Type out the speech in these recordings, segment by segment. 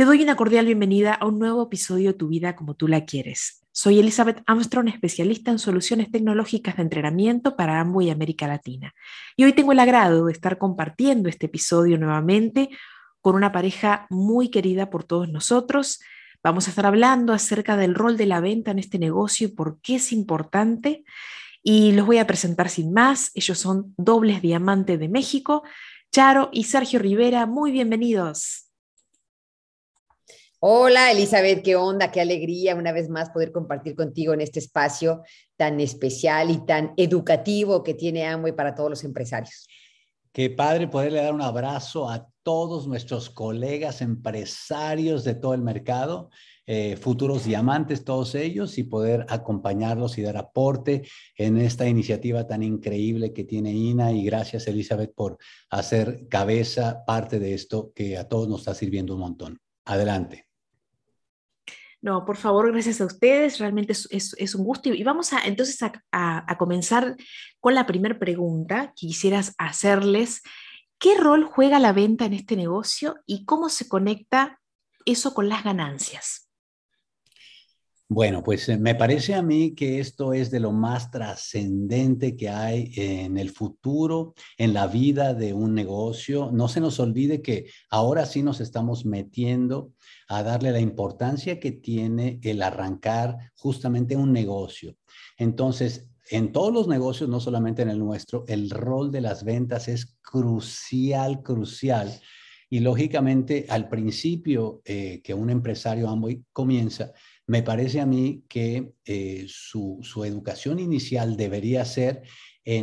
Te doy una cordial bienvenida a un nuevo episodio de Tu vida como tú la quieres. Soy Elizabeth Armstrong, especialista en soluciones tecnológicas de entrenamiento para Amway y América Latina. Y hoy tengo el agrado de estar compartiendo este episodio nuevamente con una pareja muy querida por todos nosotros. Vamos a estar hablando acerca del rol de la venta en este negocio y por qué es importante. Y los voy a presentar sin más. Ellos son dobles diamantes de México. Charo y Sergio Rivera, muy bienvenidos. Hola Elizabeth, qué onda, qué alegría una vez más poder compartir contigo en este espacio tan especial y tan educativo que tiene Amway para todos los empresarios. Qué padre poderle dar un abrazo a todos nuestros colegas empresarios de todo el mercado, eh, futuros diamantes, todos ellos, y poder acompañarlos y dar aporte en esta iniciativa tan increíble que tiene INA. Y gracias, Elizabeth, por hacer cabeza parte de esto que a todos nos está sirviendo un montón. Adelante. No, por favor, gracias a ustedes, realmente es, un gusto. Y vamos a entonces a, comenzar con la primera pregunta que quisieras hacerles. ¿Qué rol juega la venta en este negocio y cómo se conecta eso con las ganancias? Bueno, pues eh, me parece a mí que esto es de lo más trascendente que hay en el futuro, en la vida de un negocio. No se nos olvide que ahora sí nos estamos metiendo a darle la importancia que tiene el arrancar justamente un negocio. Entonces, en todos los negocios, no solamente en el nuestro, el rol de las ventas es crucial, crucial. Y lógicamente, al principio eh, que un empresario Amway comienza, me parece a mí que eh, su, educación inicial debería ser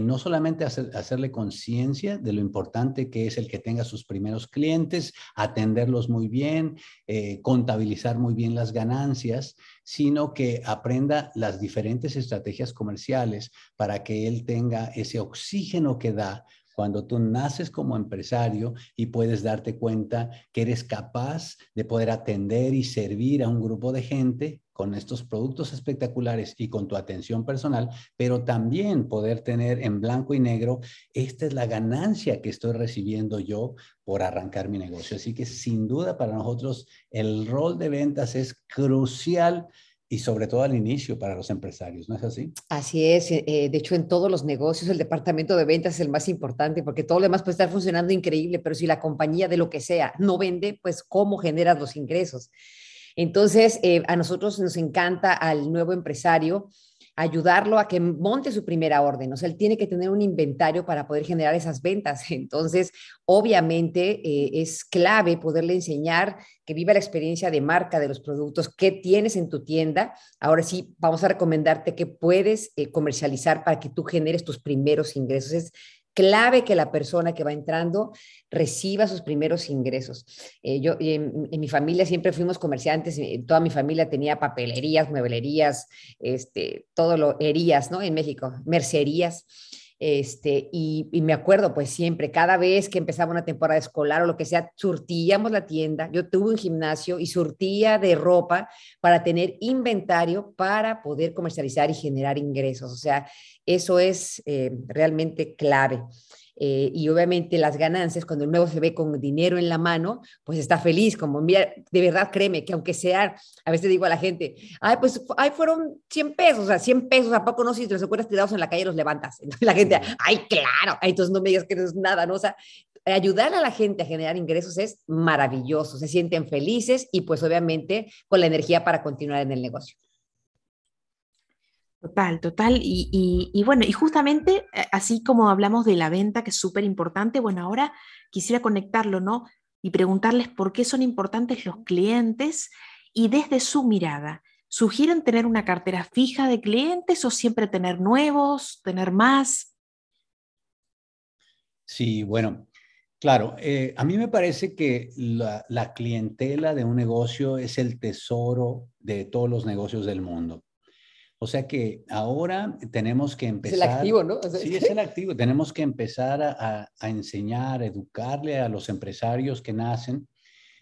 no solamente hacerle conciencia de lo importante que es el que tenga sus primeros clientes, atenderlos muy bien, eh, contabilizar muy bien las ganancias, sino que aprenda las diferentes estrategias comerciales para que él tenga ese oxígeno que da cuando tú naces como empresario y puedes darte cuenta que eres capaz de poder atender y servir a un grupo de gente con estos productos espectaculares y con tu atención personal, pero también poder tener en blanco y negro, esta es la ganancia que estoy recibiendo yo por arrancar mi negocio. Así que sin duda para nosotros el rol de ventas es crucial y sobre todo al inicio para los empresarios, ¿no es así? Así es. Eh, eh, de hecho, en todos los negocios el departamento de ventas es el más importante porque todo lo demás puede estar funcionando increíble, pero si la compañía de lo que sea no vende, pues ¿cómo generas los ingresos? Entonces, eh, a nosotros nos encanta al nuevo empresario ayudarlo a que monte su primera orden. O sea, él tiene que tener un inventario para poder generar esas ventas. Entonces, obviamente eh, es clave poderle enseñar que viva la experiencia de marca de los productos que tienes en tu tienda. Ahora sí, vamos a recomendarte que puedes eh, comercializar para que tú generes tus primeros ingresos. Es clave que la persona que va entrando reciba sus primeros ingresos. Eh, yo en, mi familia siempre fuimos comerciantes, eh, toda mi familia tenía papelerías, mueblerías, este, todo lo herías, ¿no? En México, mercerías. Este, y, me acuerdo, pues siempre, cada vez que empezaba una temporada escolar o lo que sea, surtíamos la tienda. Yo tuve un gimnasio y surtía de ropa para tener inventario para poder comercializar y generar ingresos. O sea, eso es eh, realmente clave. Eh, y obviamente las ganancias, cuando el nuevo se ve con dinero en la mano, pues está feliz, como mira, de verdad créeme que aunque sea, a veces digo a la gente, ay, pues ahí fueron 100 pesos, o sea, 100 pesos, ¿a poco no? Si te los acuerdas tirados en la calle los levantas. Entonces la gente, ay, claro, entonces no me digas que no es nada, ¿no? O sea, ayudar a la gente a generar ingresos es maravilloso, se sienten felices y pues obviamente con la energía para continuar en el negocio. Total, total. Y, bueno, y justamente eh, así como hablamos de la venta, que es súper importante, bueno, ahora quisiera conectarlo, ¿no? Y preguntarles por qué son importantes los clientes y desde su mirada, ¿sugieren tener una cartera fija de clientes o siempre tener nuevos, tener más? Sí, bueno, claro, eh, a mí me parece que la clientela de un negocio es el tesoro de todos los negocios del mundo. O sea que ahora tenemos que empezar. Es el activo, ¿no? sí, es el activo. Tenemos que empezar a, a, enseñar, educarle a los empresarios que nacen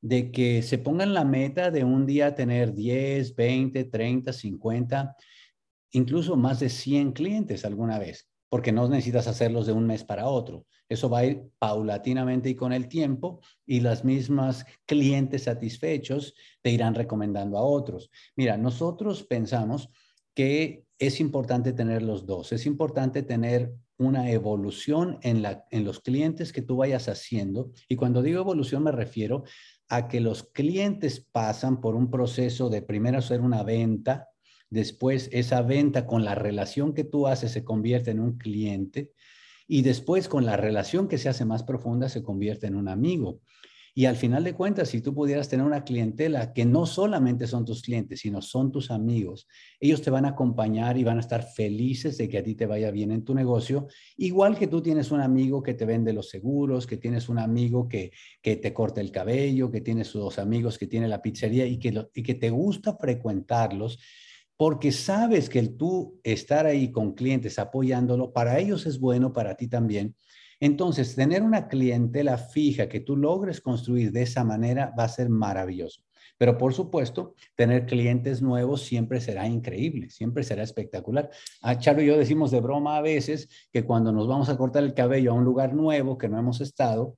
de que se pongan la meta de un día tener 10, 20, 30, 50, incluso más de 100 clientes alguna vez, porque no necesitas hacerlos de un mes para otro. Eso va a ir paulatinamente y con el tiempo y las mismas clientes satisfechos te irán recomendando a otros. Mira, nosotros pensamos que es importante tener los dos. Es importante tener una evolución en, la, en los clientes que tú vayas haciendo. Y cuando digo evolución me refiero a que los clientes pasan por un proceso de primero hacer una venta, después esa venta con la relación que tú haces se convierte en un cliente y después con la relación que se hace más profunda se convierte en un amigo. Y al final de cuentas, si tú pudieras tener una clientela que no solamente son tus clientes, sino son tus amigos, ellos te van a acompañar y van a estar felices de que a ti te vaya bien en tu negocio, igual que tú tienes un amigo que te vende los seguros, que tienes un amigo que, que te corta el cabello, que tienes dos amigos que tiene la pizzería y que, y que te gusta frecuentarlos porque sabes que el tú estar ahí con clientes apoyándolo, para ellos es bueno, para ti también. Entonces, tener una clientela fija que tú logres construir de esa manera va a ser maravilloso. Pero por supuesto, tener clientes nuevos siempre será increíble, siempre será espectacular. A Charo y yo decimos de broma a veces que cuando nos vamos a cortar el cabello a un lugar nuevo que no hemos estado,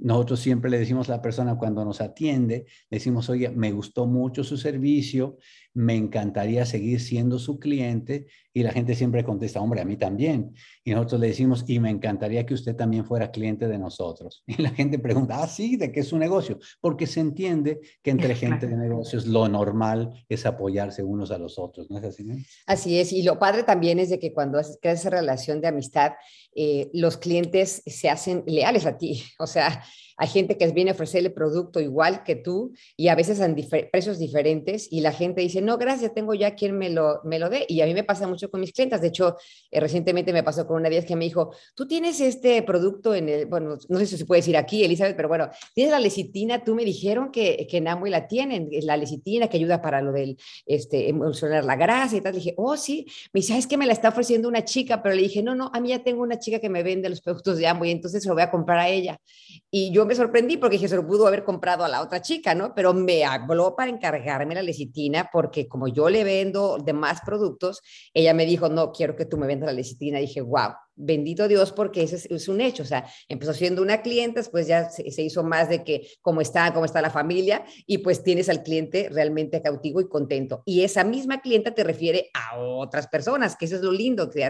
nosotros siempre le decimos a la persona cuando nos atiende, decimos, oye, me gustó mucho su servicio, me encantaría seguir siendo su cliente y la gente siempre contesta, hombre, a mí también. Y nosotros le decimos, y me encantaría que usted también fuera cliente de nosotros. Y la gente pregunta, ah, sí, ¿de qué es su negocio? Porque se entiende que entre gente de negocios lo normal es apoyarse unos a los otros, ¿no es así? Así es, y lo padre también es de que cuando creas esa relación de amistad, eh, los clientes se hacen leales a ti. O sea, hay gente que viene a ofrecerle producto igual que tú y a veces en precios diferentes y la gente dice, no, gracias, tengo ya quien me lo, me lo dé. Y a mí me pasa mucho con mis clientes. De hecho, eh, recientemente me pasó con una vez que me dijo, tú tienes este producto en el, bueno, no sé si se puede decir aquí, Elizabeth, pero bueno, tienes la lecitina, tú me dijeron que, que en Amway la tienen, la lecitina que ayuda para lo del, este, emulsionar la grasa y tal. Le dije, oh, sí. Me dice, es que me la está ofreciendo una chica, pero le dije, no, no, a mí ya tengo una chica que me vende los productos de Amway, entonces se lo voy a comprar a ella. Y yo me sorprendí porque dije, se lo pudo haber comprado a la otra chica, ¿no? Pero me habló para encargarme la lecitina porque como yo le vendo demás productos, ella me dijo, no, quiero que tú me vendas la lecitina. Y dije, wow, bendito Dios porque ese es, un hecho. O sea, empezó siendo una cliente, después ya se, hizo más de que cómo está, cómo está la familia y pues tienes al cliente realmente cautivo y contento. Y esa misma clienta te refiere a otras personas, que eso es lo lindo, de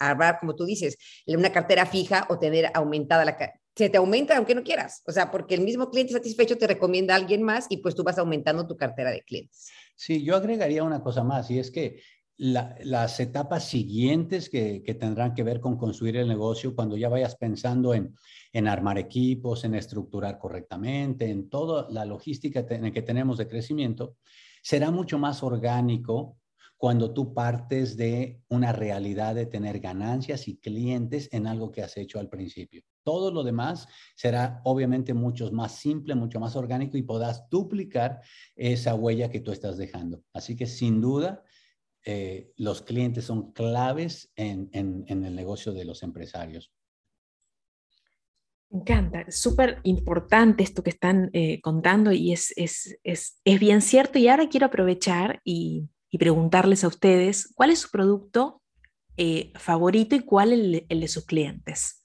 hablar, como tú dices, una cartera fija o tener aumentada la, se te aumenta aunque no quieras, o sea, porque el mismo cliente satisfecho te recomienda a alguien más y pues tú vas aumentando tu cartera de clientes. Sí, yo agregaría una cosa más y es que las etapas siguientes que, tendrán que ver con construir el negocio, cuando ya vayas pensando en, en armar equipos, en estructurar correctamente, en toda la logística que tenemos de crecimiento, será mucho más orgánico cuando tú partes de una realidad de tener ganancias y clientes en algo que has hecho al principio. Todo lo demás será obviamente mucho más simple, mucho más orgánico y podrás duplicar esa huella que tú estás dejando. Así que sin duda, eh, los clientes son claves en, el negocio de los empresarios. Me encanta, súper importante esto que están eh, contando y es, es, es, es, bien cierto. Y ahora quiero aprovechar y preguntarles a ustedes cuál es su producto eh, favorito y cuál el, el de sus clientes.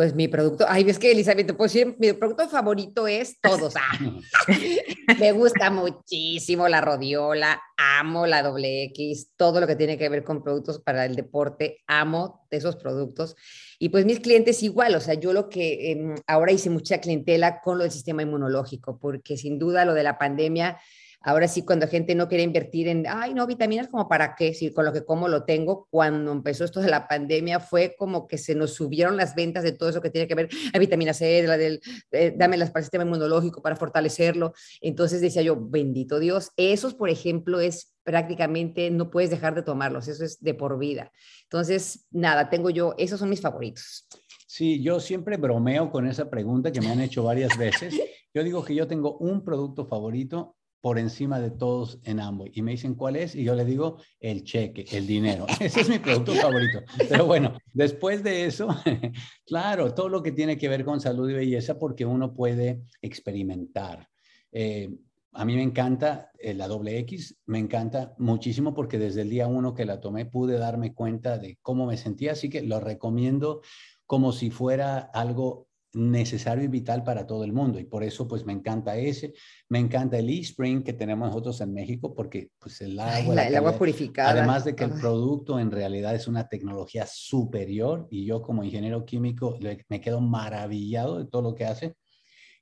Pues mi producto, ay, ves que Elizabeth, pues mi producto favorito es todos. Ah, me gusta muchísimo la rodiola, amo la doble X, todo lo que tiene que ver con productos para el deporte, amo esos productos. Y pues mis clientes igual, o sea, yo lo que em, ahora hice mucha clientela con lo del sistema inmunológico, porque sin duda lo de la pandemia Ahora sí, cuando gente no quiere invertir en, ay, no, vitaminas, como para qué, si con lo que como lo tengo, cuando empezó esto de la pandemia fue como que se nos subieron las ventas de todo eso que tiene que ver, la vitamina C, la del, eh, dame las para el sistema inmunológico para fortalecerlo. Entonces decía yo, bendito Dios, esos, por ejemplo, es prácticamente, no puedes dejar de tomarlos, eso es de por vida. Entonces, nada, tengo yo, esos son mis favoritos. Sí, yo siempre bromeo con esa pregunta que me han hecho varias veces. Yo digo que yo tengo un producto favorito por encima de todos en Amway. Y me dicen, ¿cuál es? Y yo le digo, el cheque, el dinero. Ese es mi producto favorito. Pero bueno, después de eso, claro, todo lo que tiene que ver con salud y belleza, porque uno puede experimentar. Eh, a mí me encanta eh, la doble X, me encanta muchísimo porque desde el día uno que la tomé pude darme cuenta de cómo me sentía, así que lo recomiendo como si fuera algo necesario y vital para todo el mundo. Y por eso pues me encanta ese, me encanta el eSpring que tenemos nosotros en México porque pues el agua, el agua purificada, además de que el producto en realidad es una tecnología superior y yo como ingeniero químico me quedo maravillado de todo lo que hace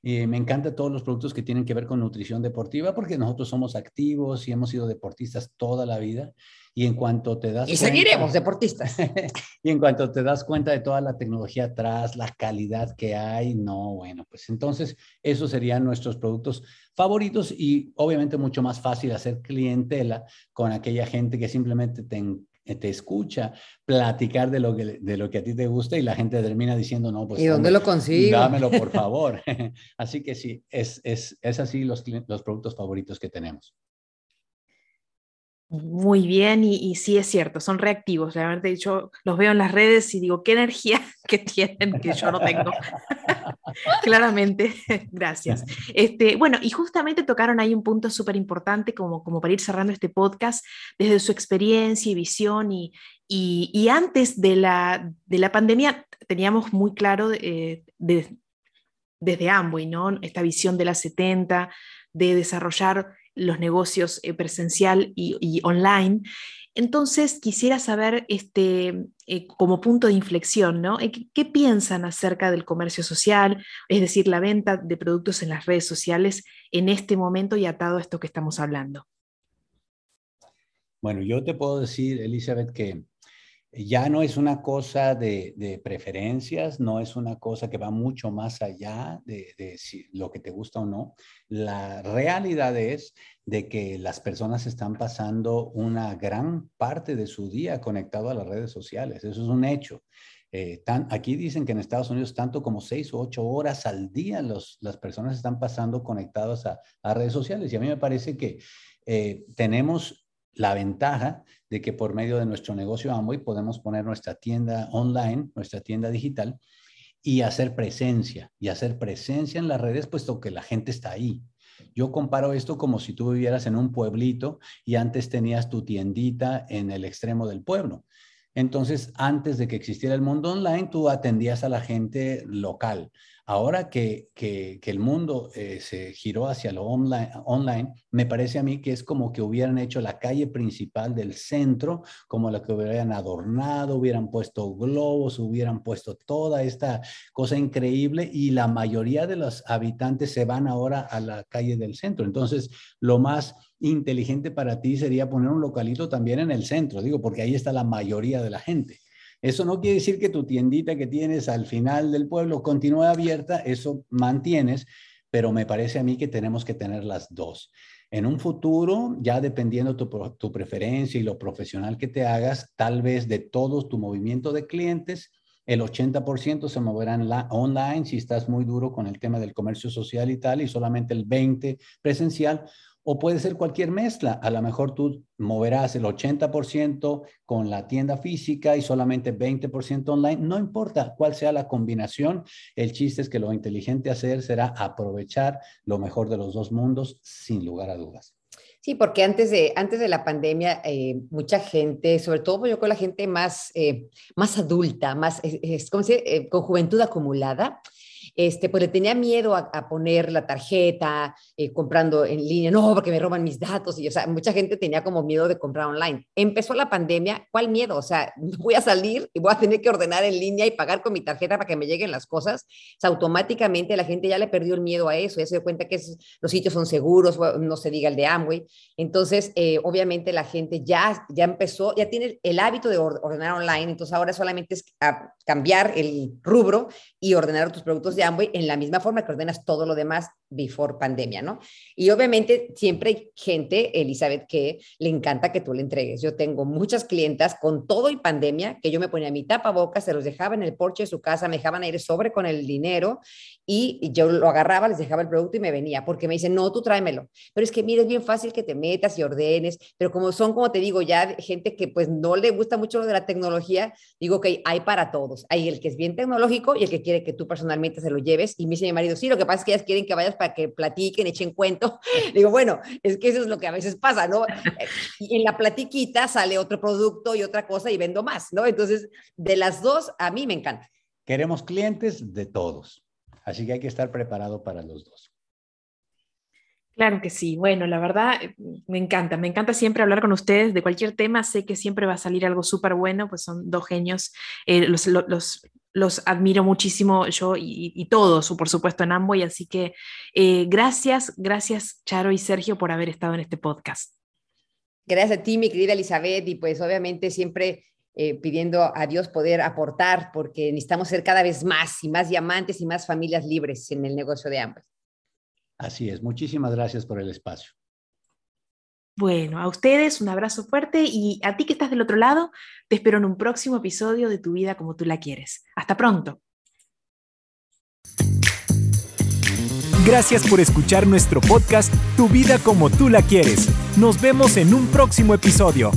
eh, me encanta todos los productos que tienen que ver con nutrición deportiva porque nosotros somos activos y hemos sido deportistas toda la vida. Y en cuanto te das y seguiremos deportistas. y en cuanto te das cuenta de toda la tecnología atrás, la calidad que hay, no, bueno, pues entonces esos serían nuestros productos favoritos y obviamente mucho más fácil hacer clientela con aquella gente que simplemente te te escucha platicar de lo que, de lo que a ti te gusta y la gente termina diciendo, no, pues... ¿Y dónde lo consigo? Dámelo, por favor. así que sí, es, es, es así los, los productos favoritos que tenemos. Muy bien, y, sí es cierto, son reactivos. Realmente yo los veo en las redes y digo, qué energía que tienen que yo no tengo. Claramente, gracias. Este, bueno, y justamente tocaron ahí un punto súper importante como, como para ir cerrando este podcast, desde su experiencia y visión. Y, y, antes de la, de la pandemia teníamos muy claro eh, desde Amway, ¿no? Esta visión de las 70, de desarrollar los negocios eh, presencial y, online. Entonces, quisiera saber, este, eh, como punto de inflexión, ¿no? Eh, ¿Qué, piensan acerca del comercio social, es decir, la venta de productos en las redes sociales en este momento y atado a esto que estamos hablando? Bueno, yo te puedo decir, Elizabeth, que ya no es una cosa de, preferencias, no es una cosa que va mucho más allá de, lo que te gusta o no. La realidad es de que las personas están pasando una gran parte de su día conectado a las redes sociales. Eso es un hecho. Eh, aquí dicen que en Estados Unidos tanto como seis o ocho horas al día las personas están pasando conectadas a, redes sociales. Y a mí me parece que eh, tenemos la ventaja de que por medio de nuestro negocio Amway podemos poner nuestra tienda online, nuestra tienda digital y hacer presencia, y hacer presencia en las redes puesto que la gente está ahí. Yo comparo esto como si tú vivieras en un pueblito y antes tenías tu tiendita en el extremo del pueblo. Entonces, antes de que existiera el mundo online, tú atendías a la gente local. Ahora que, el mundo eh, se giró hacia lo online, online, me parece a mí que es como que hubieran hecho la calle principal del centro, como la que hubieran adornado, hubieran puesto globos, hubieran puesto toda esta cosa increíble y la mayoría de los habitantes se van ahora a la calle del centro. Entonces, lo más inteligente para ti sería poner un localito también en el centro, digo, porque ahí está la mayoría de la gente. Eso no quiere decir que tu tiendita que tienes al final del pueblo continúe abierta, eso mantienes, pero me parece a mí que tenemos que tener las dos. En un futuro, ya dependiendo tu, tu preferencia y lo profesional que te hagas, tal vez de todo tu movimiento de clientes, el 80% se moverán la online si estás muy duro con el tema del comercio social y tal, y solamente el 20% presencial, o puede ser cualquier mezcla. A lo mejor tú moverás el 80% con la tienda física y solamente 20% online. No importa cuál sea la combinación, el chiste es que lo inteligente hacer será aprovechar lo mejor de los dos mundos sin lugar a dudas. Sí, porque antes de, antes de la pandemia, eh, mucha gente, sobre todo yo con la gente más, eh, más adulta, más, es, eh, con juventud acumulada, este, pues le tenía miedo a, poner la tarjeta, eh, comprando en línea, no, porque me roban mis datos, y o sea, mucha gente tenía como miedo de comprar online. Empezó la pandemia, ¿cuál miedo? O sea, voy a salir y voy a tener que ordenar en línea y pagar con mi tarjeta para que me lleguen las cosas. O sea, automáticamente la gente ya le perdió el miedo a eso, ya se dio cuenta que los sitios son seguros, no se diga el de Amway. Entonces, eh, obviamente la gente ya, ya empezó, ya tiene el hábito de ordenar online, entonces ahora solamente es cambiar el rubro y ordenar otros productos de En la misma forma que ordenas todo lo demás before pandemia, ¿no? Y obviamente siempre hay gente, Elizabeth, que le encanta que tú le entregues. Yo tengo muchas clientas con todo y pandemia que yo me ponía mi tapabocas, se los dejaba en el porche de su casa, me dejaban ir sobre con el dinero y yo lo agarraba, les dejaba el producto y me venía, porque me dicen, no, tú tráemelo. Pero es que, mira, es bien fácil que te metas y ordenes, pero como son, como te digo, ya gente que pues no le gusta mucho lo de la tecnología, digo que hay para todos. Hay el que es bien tecnológico y el que quiere que tú personalmente se lo lleves. Y me dice mi marido, sí, lo que pasa es que ellas quieren que vayas para que platiquen, echen cuento. Digo, bueno, es que eso es lo que a veces pasa, ¿no? Y en la platiquita sale otro producto y otra cosa y vendo más, ¿no? Entonces, de las dos, a mí me encanta. Queremos clientes de todos, así que hay que estar preparado para los dos. Claro que sí. Bueno, la verdad me encanta, me encanta siempre hablar con ustedes de cualquier tema. Sé que siempre va a salir algo súper bueno, pues son dos genios. Eh, los, los, los admiro muchísimo yo y, todos, por supuesto, en Amway. Así que eh, gracias, gracias Charo y Sergio por haber estado en este podcast. Gracias a ti, mi querida Elizabeth, y pues obviamente siempre eh, pidiendo a Dios poder aportar, porque necesitamos ser cada vez más y más diamantes y más familias libres en el negocio de Amway. Así es, muchísimas gracias por el espacio. Bueno, a ustedes un abrazo fuerte y a ti que estás del otro lado, te espero en un próximo episodio de Tu vida como tú la quieres. Hasta pronto. Gracias por escuchar nuestro podcast Tu vida como tú la quieres. Nos vemos en un próximo episodio.